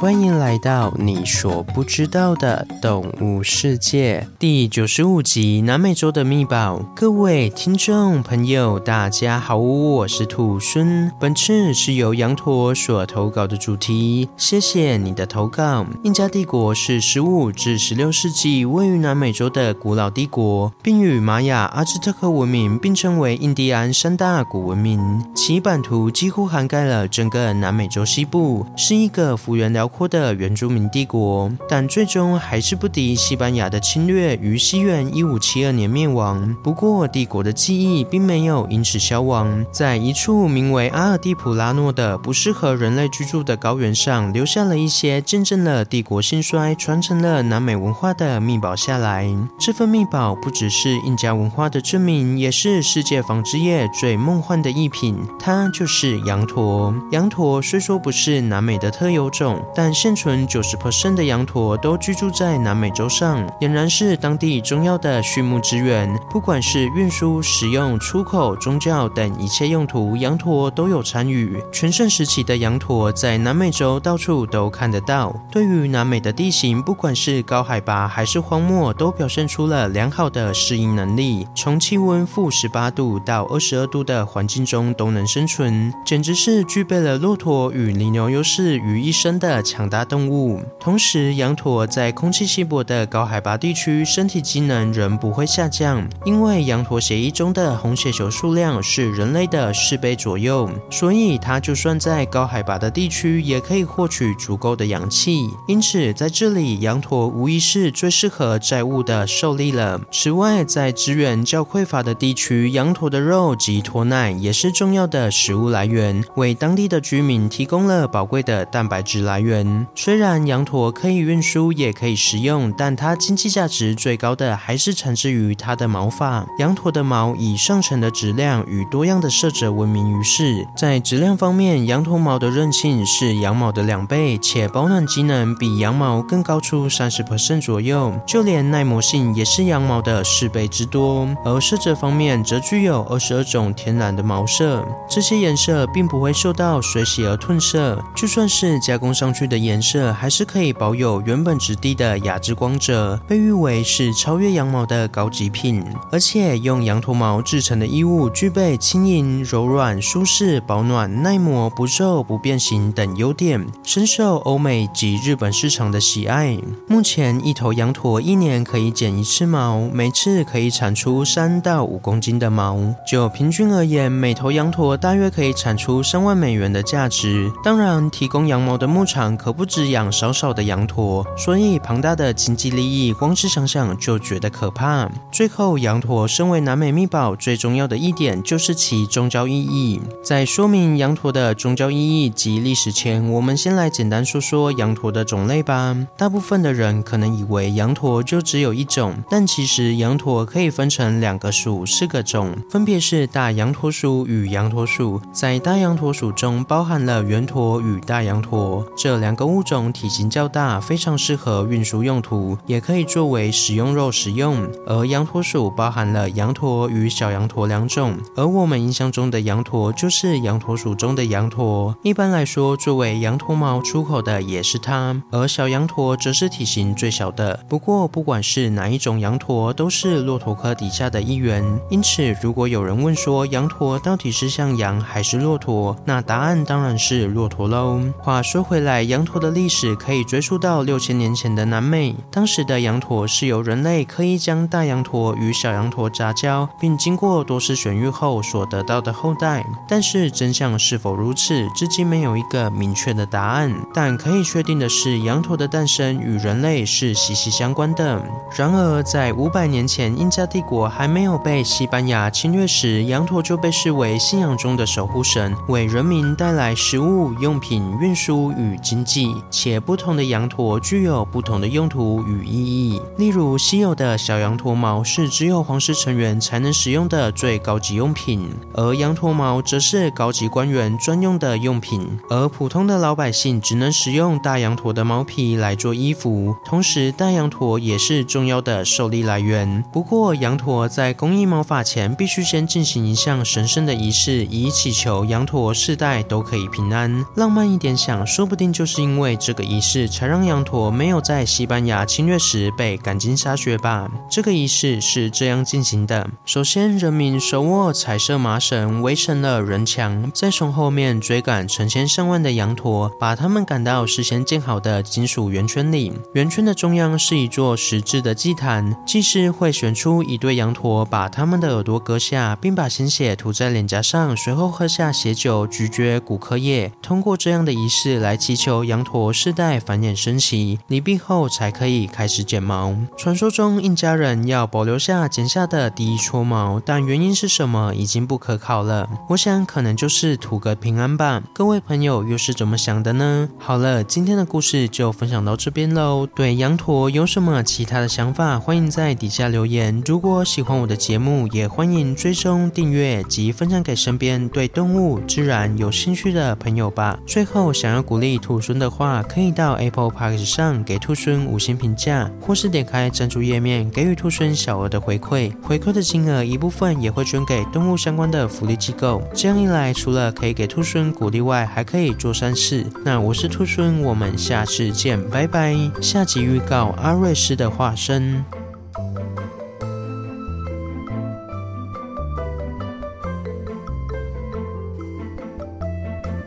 欢迎来到你所不知道的动物世界第九十五集：南美洲的秘宝。各位听众朋友，大家好，我是兔孙。本次是由羊驼所投稿的主题，谢谢你的投稿。印加帝国是十五至十六世纪位于南美洲的古老帝国，并与玛雅、阿兹特克文明并称为印第安三大古文明，其版图几乎涵盖了整个南美洲西部，是一个幅员辽阔的原住民帝国，但最终还是不敌西班牙的侵略，于西元一五七二年灭亡。不过，帝国的记忆并没有因此消亡，在一处名为阿尔蒂普拉诺的不适合人类居住的高原上，留下了一些见证了帝国兴衰、传承了南美文化的秘宝下来。这份秘宝不只是印加文化的证明，也是世界纺织业最梦幻的艺品，它就是羊驼。羊驼虽说不是南美的特有种，但但现存九十 percent 的羊驼都居住在南美洲上，俨然是当地重要的畜牧资源。不管是运输、食用、出口、宗教等一切用途，羊驼都有参与。全盛时期的羊驼在南美洲到处都看得到。对于南美的地形，不管是高海拔还是荒漠，都表现出了良好的适应能力。从气温负十八度到二十二度的环境中都能生存，简直是具备了骆驼与羚牛优势于一身的强大动物。同时，羊驼在空气稀薄的高海拔地区，身体机能仍不会下降，因为羊驼血液中的红血球数量是人类的四倍左右，所以它就算在高海拔的地区，也可以获取足够的氧气。因此，在这里，羊驼无疑是最适合载物的兽力了。此外，在资源较匮乏的地区，羊驼的肉及驼奶也是重要的食物来源，为当地的居民提供了宝贵的蛋白质来源。虽然羊驼可以运输，也可以食用，但它经济价值最高的还是产自于它的毛发。羊驼的毛以上乘的质量与多样的色泽闻名于世。在质量方面，羊驼毛的韧性是羊毛的两倍，且保暖机能比羊毛更高出三十 percent 左右。就连耐磨性也是羊毛的四倍之多。而色泽方面，则具有二十二种天然的毛色，这些颜色并不会受到水洗而褪色，就算是加工上去的颜色。还是可以保有原本质地的雅致光泽，被誉为是超越羊毛的高级品。而且用羊驼毛制成的衣物具备轻盈、柔软、舒适、保暖、耐磨、不皱、不变形等优点，深受欧美及日本市场的喜爱。目前一头羊驼一年可以剪一次毛，每次可以产出三到五公斤的毛。就平均而言，每头羊驼大约可以产出三万美元的价值。当然，提供羊毛的牧场可不止。养少少的羊驼，所以庞大的经济利益，光是想想就觉得可怕。最后，羊驼身为南美秘宝，最重要的一点就是其宗教意义。在说明羊驼的宗教意义及历史前，我们先来简单说说羊驼的种类吧。大部分的人可能以为羊驼就只有一种，但其实羊驼可以分成两个属、四个种，分别是大羊驼属与羊驼属。在大羊驼属中，包含了圆驼与大羊驼这两个物种。体型较大，非常适合运输用途，也可以作为食用肉食用。而羊驼属包含了羊驼与小羊驼两种，而我们印象中的羊驼就是羊驼属中的羊驼。一般来说，作为羊驼毛出口的也是它，而小羊驼则是体型最小的。不过，不管是哪一种羊驼，都是骆驼科底下的一员。因此，如果有人问说羊驼到底是像羊还是骆驼，那答案当然是骆驼喽。话说回来，羊驼的历史可以追溯到六千年前的南美，当时的羊驼是由人类刻意将大羊驼与小羊驼杂交，并经过多次选育后所得到的后代。但是真相是否如此，至今没有一个明确的答案。但可以确定的是，羊驼的诞生与人类是息息相关的。然而，在五百年前，印加帝国还没有被西班牙侵略时，羊驼就被视为信仰中的守护神，为人民带来食物、用品、运输与经济。且不同的羊驼具有不同的用途与意义。例如，稀有的小羊驼毛是只有皇室成员才能使用的最高级用品，而羊驼毛则是高级官员专用的用品。而普通的老百姓只能使用大羊驼的毛皮来做衣服。同时，大羊驼也是重要的受力来源。不过，羊驼在工艺毛发前，必须先进行一项神圣的仪式，以祈求羊驼世代都可以平安。浪漫一点想，说不定就是。是因为这个仪式才让羊驼没有在西班牙侵略时被赶尽杀绝吧？这个仪式是这样进行的：首先，人民手握彩色麻绳围成了人墙，再从后面追赶成千上万的羊驼，把他们赶到事先建好的金属圆圈里。圆圈的中央是一座石制的祭坛，祭司会选出一对羊驼，把他们的耳朵割下，并把鲜血涂在脸颊上，随后喝下血酒，咀嚼骨科液。通过这样的仪式来祈求羊驼世代繁衍生息，离毕后才可以开始剪毛。传说中，印加人要保留下剪下的第一撮毛，但原因是什么已经不可考了。我想可能就是图个平安吧。各位朋友又是怎么想的呢？好了，今天的故事就分享到这边喽。对羊驼有什么其他的想法，欢迎在底下留言。如果喜欢我的节目，也欢迎追踪订阅及分享给身边对动物、自然有兴趣的朋友吧。最后，想要鼓励兔的话，可以到 Apple Park 上给兔孙五星评价，或是点开赞助页面给予兔孙小额的回馈。回馈的金额一部分也会捐给动物相关的福利机构。这样一来，除了可以给兔孙鼓励外，还可以做善事。那我是兔孙，我们下次见，拜拜。下集预告：阿瑞斯的化身。